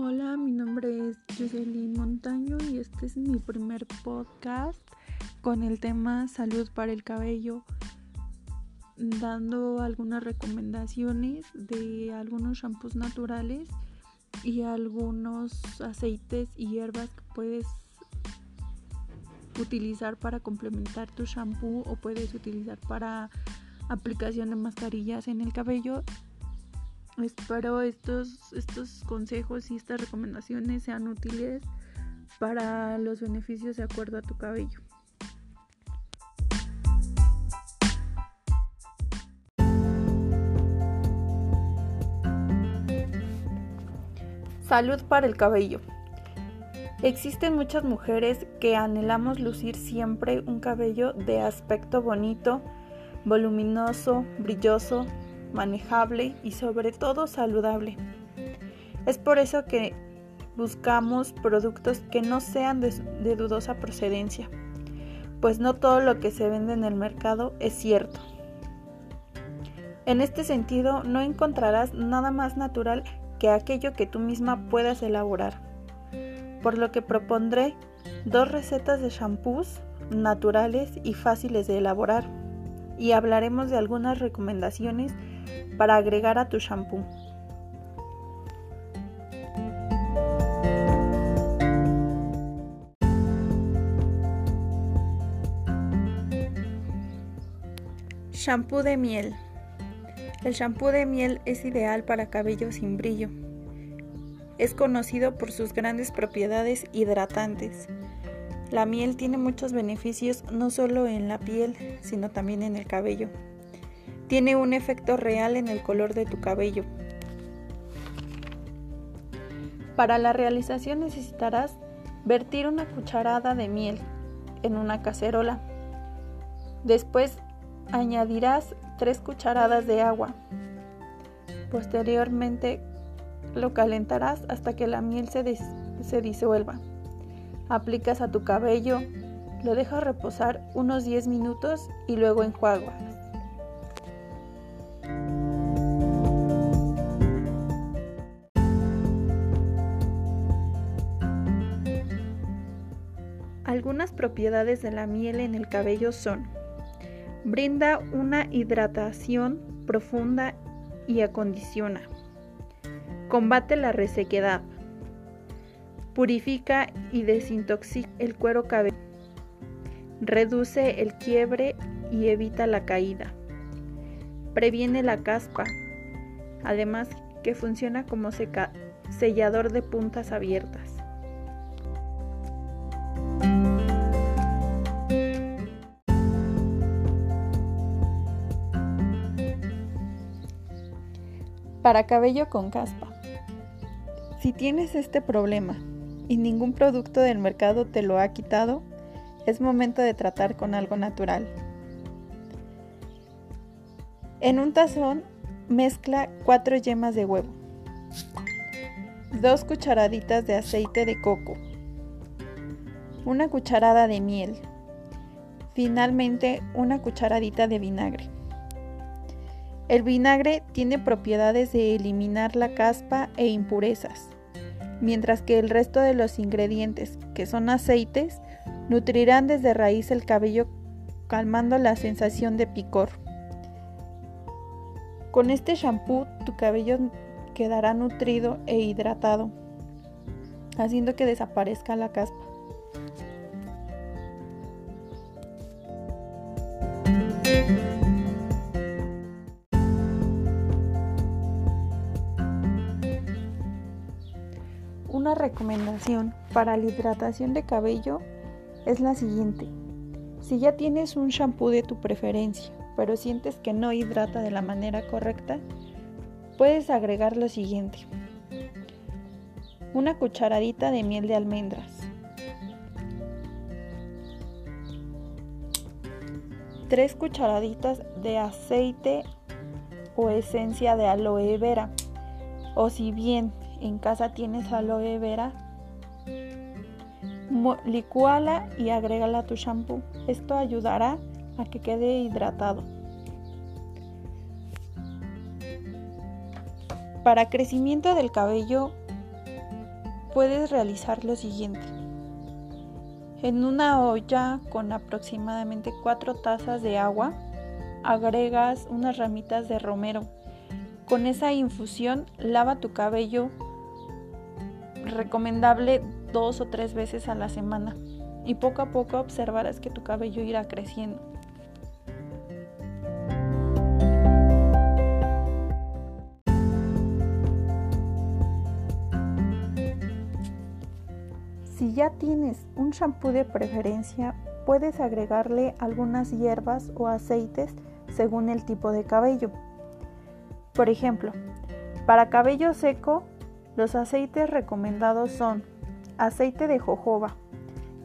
Hola, mi nombre es Jocelyn Montaño y este es mi primer podcast con el tema salud para el cabello, dando algunas recomendaciones de algunos shampoos naturales y algunos aceites y hierbas que puedes utilizar para complementar tu shampoo o puedes utilizar para aplicación de mascarillas en el cabello Espero estos, estos consejos y estas recomendaciones sean útiles para los beneficios de acuerdo a tu cabello. Salud para el cabello. Existen muchas mujeres que anhelamos lucir siempre un cabello de aspecto bonito, voluminoso, brilloso, manejable y sobre todo saludable. Es por eso que buscamos productos que no sean de, dudosa procedencia, pues no todo lo que se vende en el mercado es cierto. En este sentido, no encontrarás nada más natural que aquello que tú misma puedas elaborar, por lo que propondré dos recetas de shampoos naturales y fáciles de elaborar y hablaremos de algunas recomendaciones para agregar a tu shampoo. Shampoo de miel. El shampoo de miel es ideal para cabello sin brillo. Es conocido por sus grandes propiedades hidratantes. La miel tiene muchos beneficios no solo en la piel, sino también en el cabello tiene un efecto real en el color de tu cabello. Para la realización necesitarás vertir una cucharada de miel en una cacerola. Después añadirás 3 cucharadas de agua. Posteriormente lo calentarás hasta que la miel se, se disuelva. Aplicas a tu cabello, lo dejas reposar unos 10 minutos y luego enjuagas. Algunas propiedades de la miel en el cabello son brinda una hidratación profunda y acondiciona. Combate la resequedad. Purifica y desintoxica el cuero cabelludo. Reduce el quiebre y evita la caída. Previene la caspa. Además que funciona como sellador de puntas abiertas. Para cabello con caspa. Si tienes este problema y ningún producto del mercado te lo ha quitado, es momento de tratar con algo natural. En un tazón mezcla 4 yemas de huevo, 2 cucharaditas de aceite de coco, una cucharada de miel, finalmente una cucharadita de vinagre. El vinagre tiene propiedades de eliminar la caspa e impurezas, mientras que el resto de los ingredientes, que son aceites, nutrirán desde raíz el cabello calmando la sensación de picor. Con este shampoo tu cabello quedará nutrido e hidratado, haciendo que desaparezca la caspa. Recomendación para la hidratación de cabello es la siguiente. Si ya tienes un shampoo de tu preferencia, pero sientes que no hidrata de la manera correcta, puedes agregar lo siguiente. Una cucharadita de miel de almendras. Tres cucharaditas de aceite o esencia de aloe vera. O si bien en casa tienes aloe vera, licúala y agrégala a tu shampoo. Esto ayudará a que quede hidratado. Para crecimiento del cabello puedes realizar lo siguiente. En una olla con aproximadamente 4 tazas de agua, agregas unas ramitas de romero. Con esa infusión lava tu cabello recomendable dos o tres veces a la semana y poco a poco observarás que tu cabello irá creciendo. Si ya tienes un shampoo de preferencia, puedes agregarle algunas hierbas o aceites según el tipo de cabello. Por ejemplo, para cabello seco, los aceites recomendados son aceite de jojoba,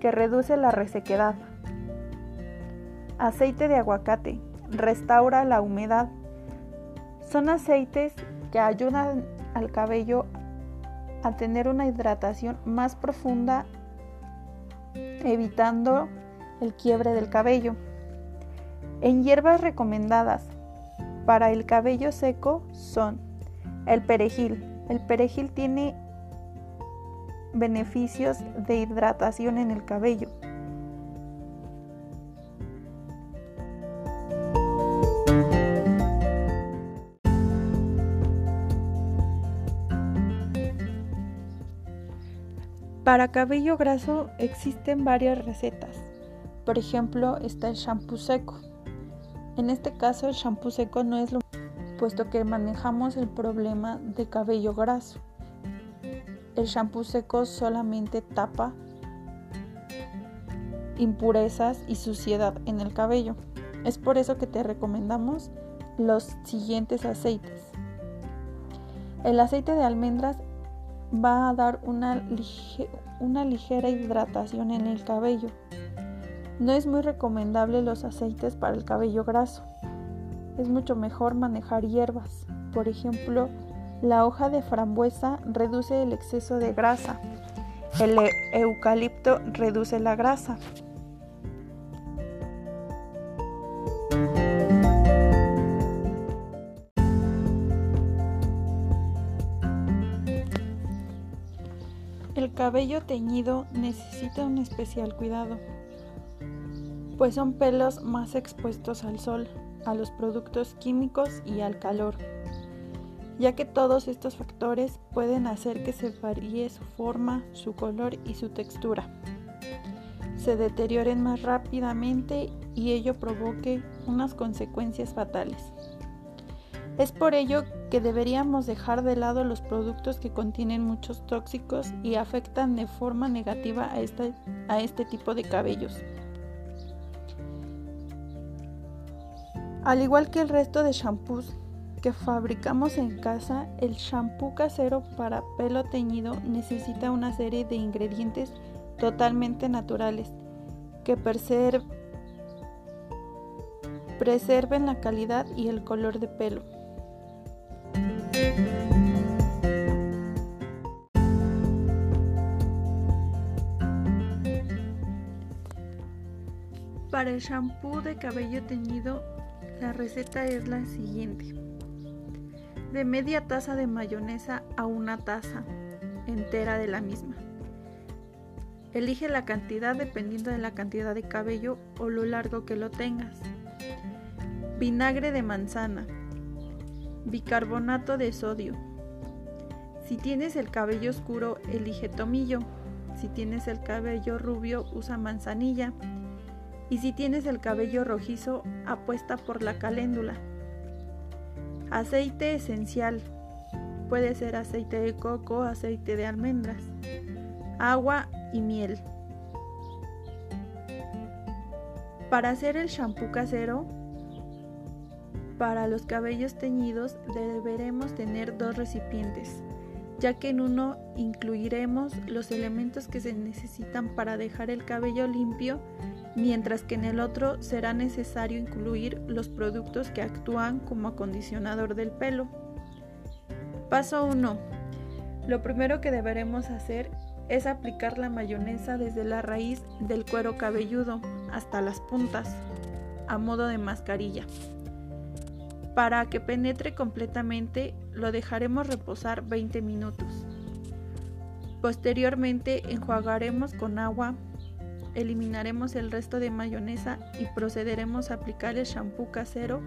que reduce la resequedad, aceite de aguacate, restaura la humedad. Son aceites que ayudan al cabello a tener una hidratación más profunda, evitando el quiebre del cabello. En hierbas recomendadas para el cabello seco son el perejil. El perejil tiene beneficios de hidratación en el cabello. Para cabello graso existen varias recetas. Por ejemplo, está el shampoo seco. En este caso el shampoo seco no es lo puesto que manejamos el problema de cabello graso. El shampoo seco solamente tapa impurezas y suciedad en el cabello. Es por eso que te recomendamos los siguientes aceites. El aceite de almendras va a dar una, una ligera hidratación en el cabello. No es muy recomendable los aceites para el cabello graso. Es mucho mejor manejar hierbas. Por ejemplo, la hoja de frambuesa reduce el exceso de grasa. El e-, eucalipto reduce la grasa. El cabello teñido necesita un especial cuidado, pues son pelos más expuestos al sol, a los productos químicos y al calor, ya que todos estos factores pueden hacer que se varíe su forma, su color y su textura, se deterioren más rápidamente y ello provoque unas consecuencias fatales. Es por ello que deberíamos dejar de lado los productos que contienen muchos tóxicos y afectan de forma negativa a este, a este tipo de cabellos. Al igual que el resto de shampoos que fabricamos en casa, el shampoo casero para pelo teñido necesita una serie de ingredientes totalmente naturales que preserven la calidad y el color de pelo. Para el shampoo de cabello teñido, la receta es la siguiente. De media taza de mayonesa a una taza entera de la misma. Elige la cantidad dependiendo de la cantidad de cabello o lo largo que lo tengas. Vinagre de manzana. Bicarbonato de sodio. Si tienes el cabello oscuro, elige tomillo. Si tienes el cabello rubio, usa manzanilla. Y si tienes el cabello rojizo, apuesta por la caléndula. Aceite esencial. Puede ser aceite de coco, aceite de almendras. Agua y miel. Para hacer el shampoo casero, para los cabellos teñidos deberemos tener dos recipientes, ya que en uno incluiremos los elementos que se necesitan para dejar el cabello limpio mientras que en el otro será necesario incluir los productos que actúan como acondicionador del pelo. Paso 1. Lo primero que deberemos hacer es aplicar la mayonesa desde la raíz del cuero cabelludo hasta las puntas, a modo de mascarilla. Para que penetre completamente lo dejaremos reposar 20 minutos. Posteriormente enjuagaremos con agua, eliminaremos el resto de mayonesa y procederemos a aplicar el shampoo casero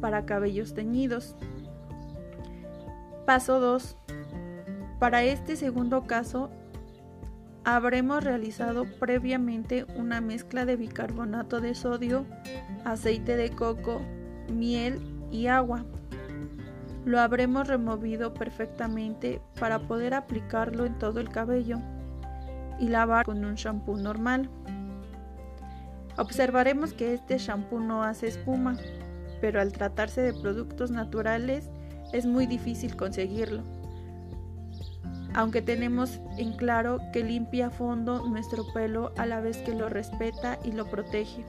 para cabellos teñidos. Paso 2. Para este segundo caso, habremos realizado previamente una mezcla de bicarbonato de sodio, aceite de coco, miel y agua. Lo habremos removido perfectamente para poder aplicarlo en todo el cabello y lavar con un shampoo normal. Observaremos que este shampoo no hace espuma, pero al tratarse de productos naturales es muy difícil conseguirlo aunque tenemos en claro que limpia a fondo nuestro pelo a la vez que lo respeta y lo protege.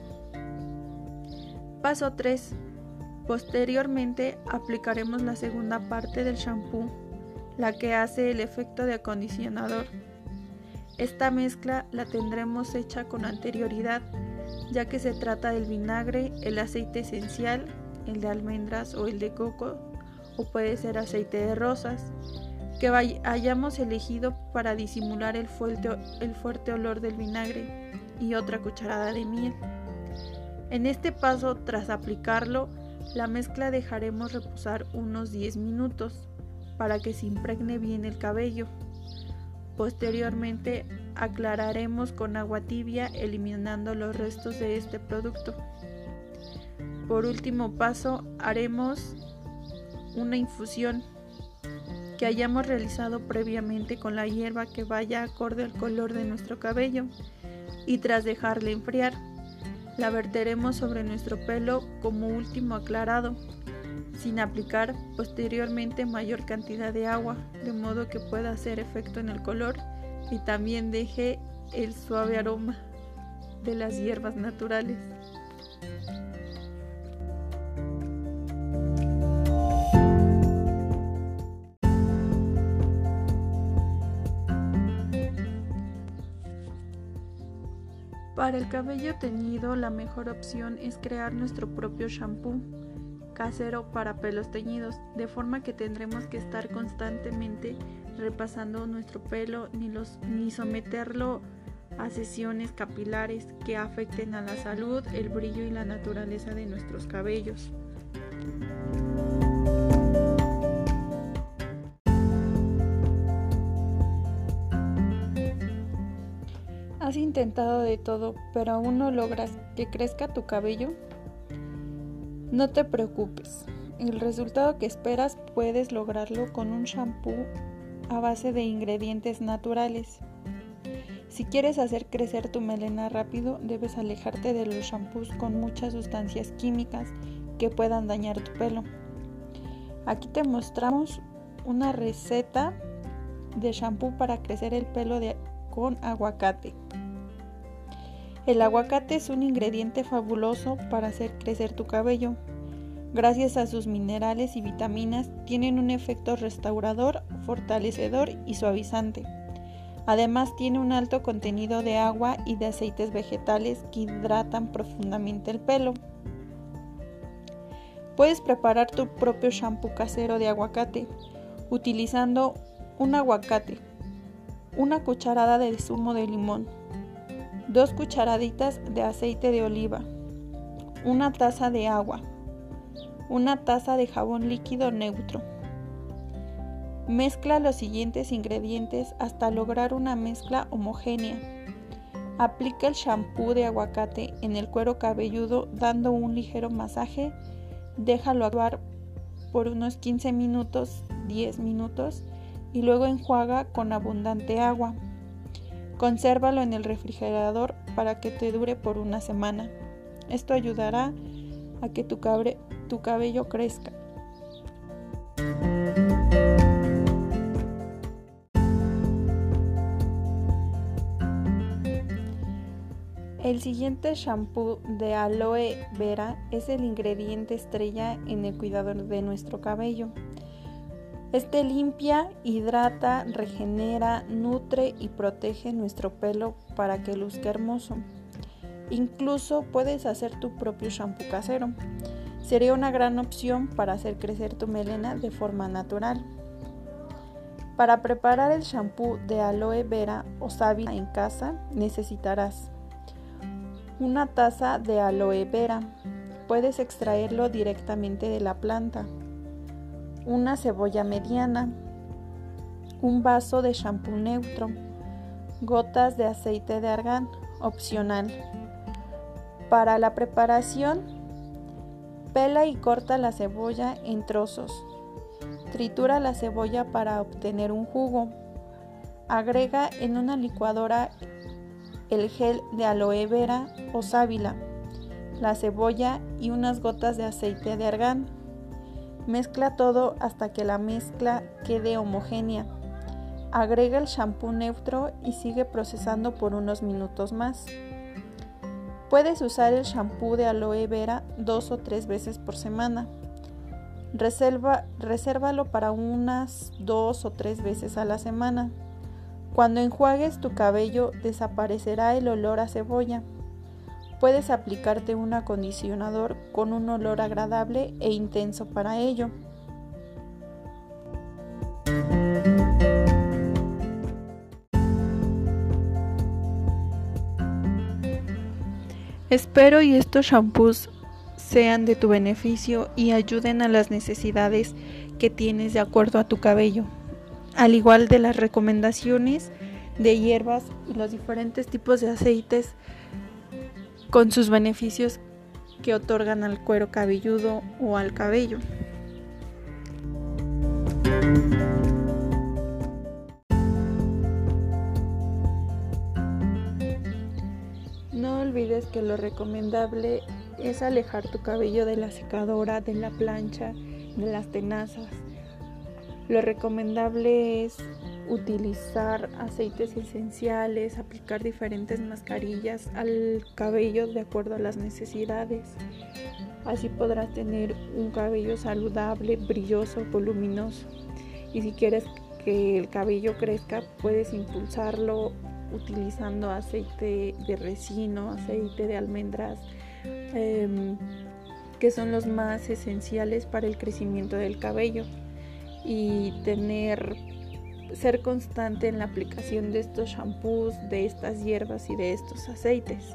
Paso 3. Posteriormente aplicaremos la segunda parte del shampoo, la que hace el efecto de acondicionador. Esta mezcla la tendremos hecha con anterioridad, ya que se trata del vinagre, el aceite esencial, el de almendras o el de coco, o puede ser aceite de rosas, que hayamos elegido para disimular el fuerte, olor del vinagre y otra cucharada de miel. En este paso, tras aplicarlo, la mezcla dejaremos reposar unos 10 minutos para que se impregne bien el cabello. Posteriormente aclararemos con agua tibia eliminando los restos de este producto. Por último paso haremos una infusión que hayamos realizado previamente con la hierba que vaya acorde al color de nuestro cabello y tras dejarle enfriar, la verteremos sobre nuestro pelo como último aclarado, sin aplicar posteriormente mayor cantidad de agua, de modo que pueda hacer efecto en el color y también deje el suave aroma de las hierbas naturales. Para el cabello teñido, la mejor opción es crear nuestro propio shampoo casero para pelos teñidos, de forma que tendremos que estar constantemente repasando nuestro pelo ni, los, ni someterlo a sesiones capilares que afecten a la salud, el brillo y la naturaleza de nuestros cabellos. ¿Has intentado de todo, pero aún no logras que crezca tu cabello? No te preocupes, el resultado que esperas puedes lograrlo con un shampoo a base de ingredientes naturales. Si quieres hacer crecer tu melena rápido, debes alejarte de los shampoos con muchas sustancias químicas que puedan dañar tu pelo. Aquí te mostramos una receta de shampoo para crecer el pelo con aguacate. El aguacate es un ingrediente fabuloso para hacer crecer tu cabello. Gracias a sus minerales y vitaminas, tienen un efecto restaurador, fortalecedor y suavizante. Además tiene un alto contenido de agua y de aceites vegetales que hidratan profundamente el pelo. Puedes preparar tu propio shampoo casero de aguacate utilizando un aguacate, una cucharada de zumo de limón, 2 cucharaditas de aceite de oliva, una taza de agua, una taza de jabón líquido neutro. Mezcla los siguientes ingredientes hasta lograr una mezcla homogénea. Aplica el shampoo de aguacate en el cuero cabelludo dando un ligero masaje. Déjalo actuar por unos 15 minutos, 10 minutos y luego enjuaga con abundante agua. Consérvalo en el refrigerador para que te dure por una semana. Esto ayudará a que tu, cabello crezca. El siguiente shampoo de aloe vera es el ingrediente estrella en el cuidado de nuestro cabello. Este limpia, hidrata, regenera, nutre y protege nuestro pelo para que luzca hermoso. Incluso puedes hacer tu propio shampoo casero. Sería una gran opción para hacer crecer tu melena de forma natural. Para preparar el shampoo de aloe vera o sábila en casa necesitarás una taza de aloe vera. Puedes extraerlo directamente de la planta. Una cebolla mediana. Un vaso de shampoo neutro. Gotas de aceite de argán, opcional. Para la preparación, pela y corta la cebolla en trozos. Tritura la cebolla para obtener un jugo. Agrega en una licuadora el gel de aloe vera o sábila, la cebolla y unas gotas de aceite de argán. Mezcla todo hasta que la mezcla quede homogénea. Agrega el shampoo neutro y sigue procesando por unos minutos más. Puedes usar el shampoo de aloe vera dos o tres veces por semana. Reserva, resérvalo para unas dos o tres veces a la semana. Cuando enjuagues tu cabello desaparecerá el olor a cebolla. Puedes aplicarte un acondicionador con un olor agradable e intenso para ello. Espero y estos shampoos sean de tu beneficio y ayuden a las necesidades que tienes de acuerdo a tu cabello. Al igual de las recomendaciones de hierbas y los diferentes tipos de aceites con sus beneficios que otorgan al cuero cabelludo o al cabello. No olvides que lo recomendable es alejar tu cabello de la secadora, de la plancha, de las tenazas. Lo recomendable es utilizar aceites esenciales, aplicar diferentes mascarillas al cabello de acuerdo a las necesidades. Así podrás tener un cabello saludable, brilloso, voluminoso. Y si quieres que el cabello crezca, puedes impulsarlo utilizando aceite de resino, aceite de almendras, em, que son los más esenciales para el crecimiento del cabello. Y tener, ser constante en la aplicación de estos shampoos, de estas hierbas y de estos aceites.